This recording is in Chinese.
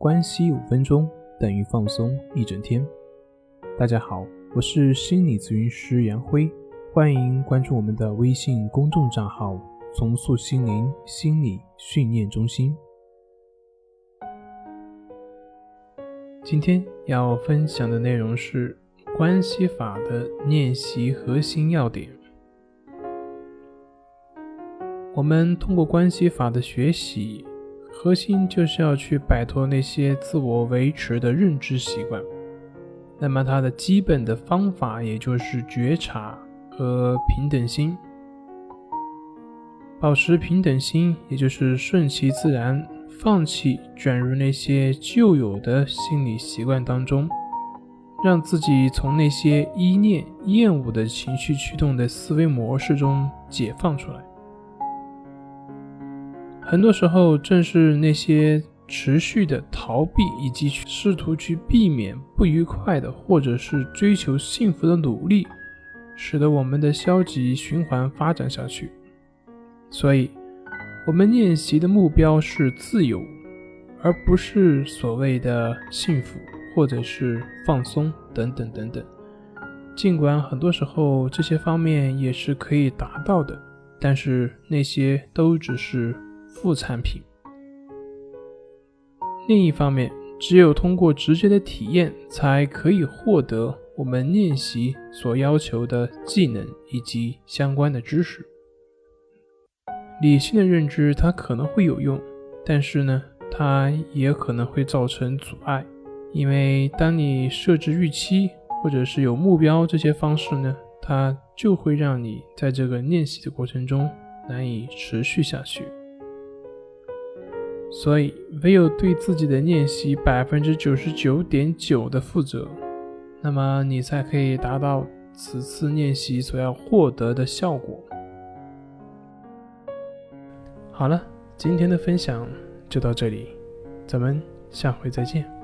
关系五分钟等于放松一整天。大家好，我是心理咨询师杨辉，欢迎关注我们的微信公众账号“重塑心灵心理训练中心”。今天要分享的内容是关系法的练习核心要点。我们通过关系法的学习。核心就是要去摆脱那些自我维持的认知习惯，那么它的基本的方法也就是觉察和平等心，保持平等心，也就是顺其自然，放弃卷入那些旧有的心理习惯当中，让自己从那些依恋、厌恶的情绪驱动的思维模式中解放出来。很多时候，正是那些持续的逃避以及试图去避免不愉快的，或者是追求幸福的努力，使得我们的消极循环发展下去。所以，我们练习的目标是自由，而不是所谓的幸福或者是放松等等等等。尽管很多时候这些方面也是可以达到的，但是那些都只是。副产品。另一方面，只有通过直接的体验，才可以获得我们练习所要求的技能以及相关的知识。理性的认知它可能会有用，但是呢，它也可能会造成阻碍，因为当你设置预期或者是有目标这些方式呢，它就会让你在这个练习的过程中难以持续下去。所以，唯有对自己的练习百分之九十九点九的负责，那么你才可以达到此次练习所要获得的效果。好了，今天的分享就到这里，咱们下回再见。